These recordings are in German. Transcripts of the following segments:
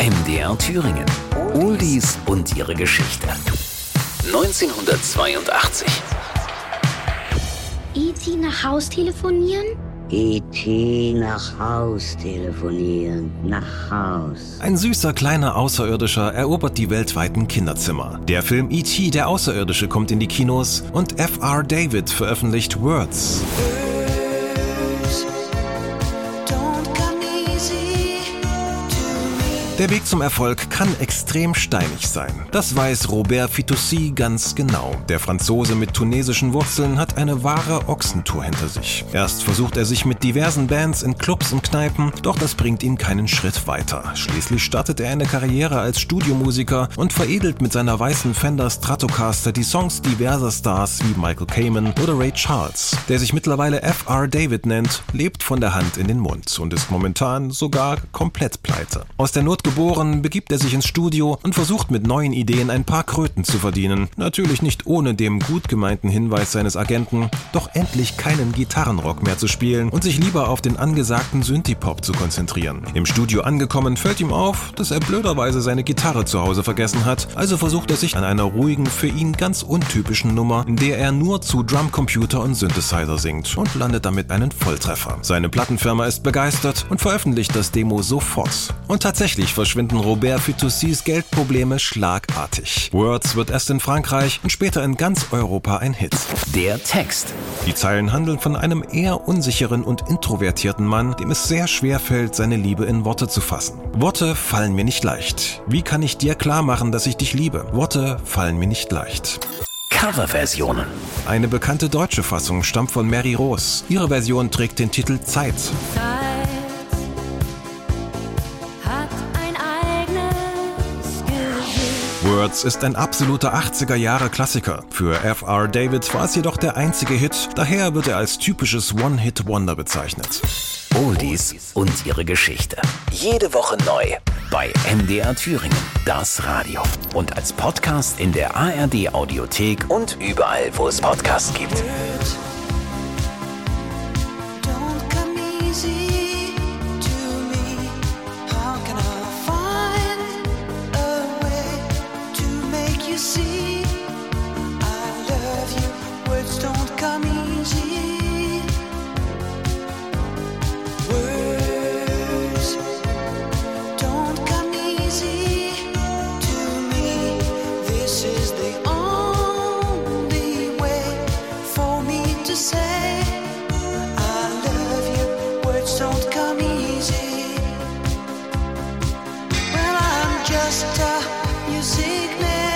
MDR Thüringen. Oldies und ihre Geschichte. 1982. E.T. nach Haus telefonieren? E.T. nach Haus telefonieren. Nach Haus. Ein süßer kleiner Außerirdischer erobert die weltweiten Kinderzimmer. Der Film E.T. der Außerirdische kommt in die Kinos und F.R. David veröffentlicht Words. Der Weg zum Erfolg kann extrem steinig sein. Das weiß Robert Fitoussi ganz genau. Der Franzose mit tunesischen Wurzeln hat eine wahre Ochsentour hinter sich. Erst versucht er sich mit diversen Bands in Clubs und Kneipen, doch das bringt ihm keinen Schritt weiter. Schließlich startet er eine Karriere als Studiomusiker und veredelt mit seiner weißen Fender Stratocaster die Songs diverser Stars wie Michael Kamen oder Ray Charles. Der sich mittlerweile F.R. David nennt, lebt von der Hand in den Mund und ist momentan sogar komplett pleite. Aus der Not geboren, begibt er sich ins Studio und versucht mit neuen Ideen ein paar Kröten zu verdienen. Natürlich nicht ohne dem gut gemeinten Hinweis seines Agenten, doch endlich keinen Gitarrenrock mehr zu spielen und sich lieber auf den angesagten Synthie-Pop zu konzentrieren. Im Studio angekommen fällt ihm auf, dass er blöderweise seine Gitarre zu Hause vergessen hat, also versucht er sich an einer ruhigen, für ihn ganz untypischen Nummer, in der er nur zu Drumcomputer und Synthesizer singt und landet damit einen Volltreffer. Seine Plattenfirma ist begeistert und veröffentlicht das Demo sofort. Und tatsächlich verschwinden Robert Fitoussis Geldprobleme schlagartig. Words wird erst in Frankreich und später in ganz Europa ein Hit. Der Text. Die Zeilen handeln von einem eher unsicheren und introvertierten Mann, dem es sehr schwer fällt, seine Liebe in Worte zu fassen. Worte fallen mir nicht leicht. Wie kann ich dir klar machen, dass ich dich liebe? Worte fallen mir nicht leicht. Coverversionen. Eine bekannte deutsche Fassung stammt von Mary Rose. Ihre Version trägt den Titel Zeit. Words ist ein absoluter 80er Jahre Klassiker. Für F.R. David war es jedoch der einzige Hit, daher wird er als typisches One-Hit-Wonder bezeichnet. Oldies und ihre Geschichte. Jede Woche neu bei MDR Thüringen, das Radio. Und als Podcast in der ARD Audiothek und überall, wo es Podcasts gibt. just a music man.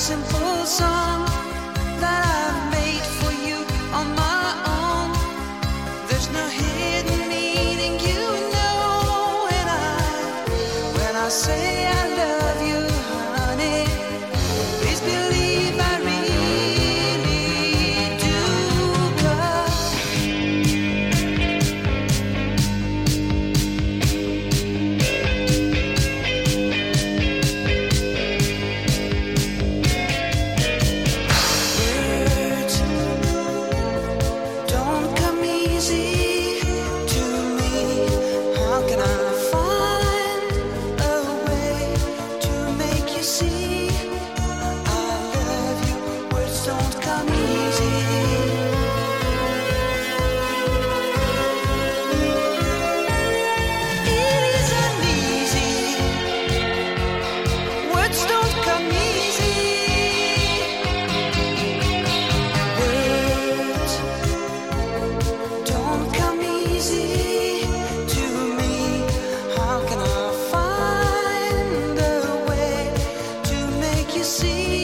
simple song that I've made for you on my own. There's no hidden meaning, you know, when I when I say I love. see